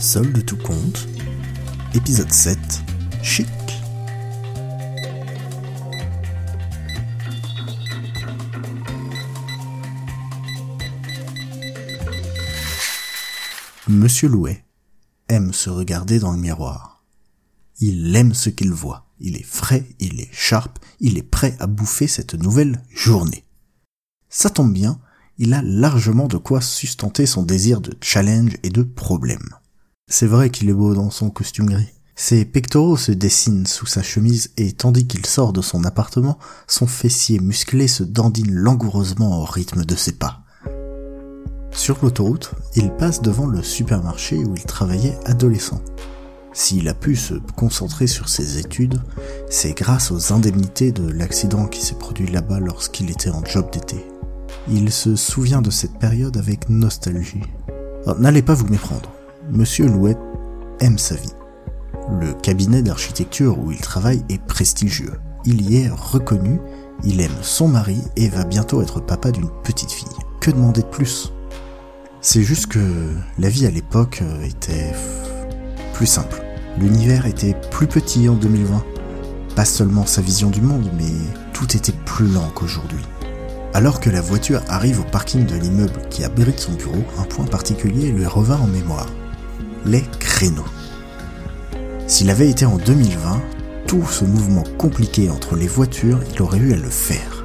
Solde tout compte, épisode 7, Chic. Monsieur Louet aime se regarder dans le miroir. Il aime ce qu'il voit. Il est frais, il est sharp, il est prêt à bouffer cette nouvelle journée. Ça tombe bien, il a largement de quoi sustenter son désir de challenge et de problème. C'est vrai qu'il est beau dans son costume gris. Ses pectoraux se dessinent sous sa chemise et tandis qu'il sort de son appartement, son fessier musclé se dandine langoureusement au rythme de ses pas. Sur l'autoroute, il passe devant le supermarché où il travaillait adolescent. S'il a pu se concentrer sur ses études, c'est grâce aux indemnités de l'accident qui s'est produit là-bas lorsqu'il était en job d'été. Il se souvient de cette période avec nostalgie. N'allez pas vous méprendre, Monsieur Louet aime sa vie. Le cabinet d'architecture où il travaille est prestigieux. Il y est reconnu, il aime son mari et va bientôt être papa d'une petite fille. Que demander de plus? C'est juste que la vie à l'époque était plus simple. L'univers était plus petit en 2020. Pas seulement sa vision du monde, mais tout était plus lent qu'aujourd'hui. Alors que la voiture arrive au parking de l'immeuble qui abrite son bureau, un point particulier lui revint en mémoire. Les créneaux. S'il avait été en 2020, tout ce mouvement compliqué entre les voitures, il aurait eu à le faire.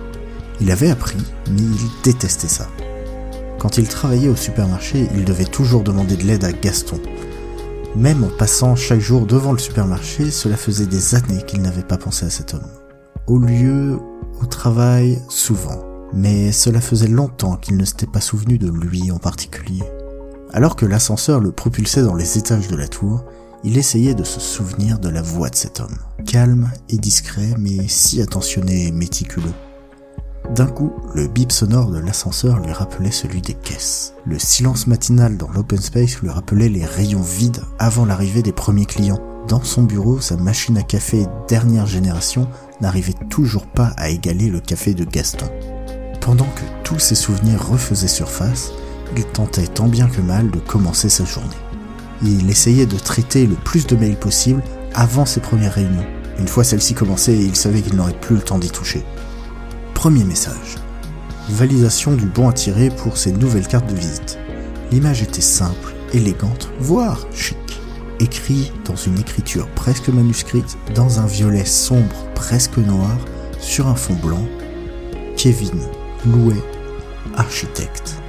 Il avait appris, mais il détestait ça. Quand il travaillait au supermarché, il devait toujours demander de l'aide à Gaston, même en passant chaque jour devant le supermarché, cela faisait des années qu'il n'avait pas pensé à cet homme. Au lieu, au travail, souvent. Mais cela faisait longtemps qu'il ne s'était pas souvenu de lui en particulier. Alors que l'ascenseur le propulsait dans les étages de la tour, il essayait de se souvenir de la voix de cet homme. Calme et discret, mais si attentionné et méticuleux. D'un coup, le bip sonore de l'ascenseur lui rappelait celui des caisses. Le silence matinal dans l'open space lui rappelait les rayons vides avant l'arrivée des premiers clients. Dans son bureau, sa machine à café dernière génération n'arrivait toujours pas à égaler le café de Gaston. Pendant que tous ses souvenirs refaisaient surface, tentait tant bien que mal de commencer sa journée. Il essayait de traiter le plus de mails possible avant ses premières réunions. Une fois celle-ci commencée, il savait qu'il n'aurait plus le temps d'y toucher. Premier message. Validation du bon à tirer pour ses nouvelles cartes de visite. L'image était simple, élégante, voire chic. Écrit dans une écriture presque manuscrite, dans un violet sombre presque noir, sur un fond blanc. Kevin Louet, architecte.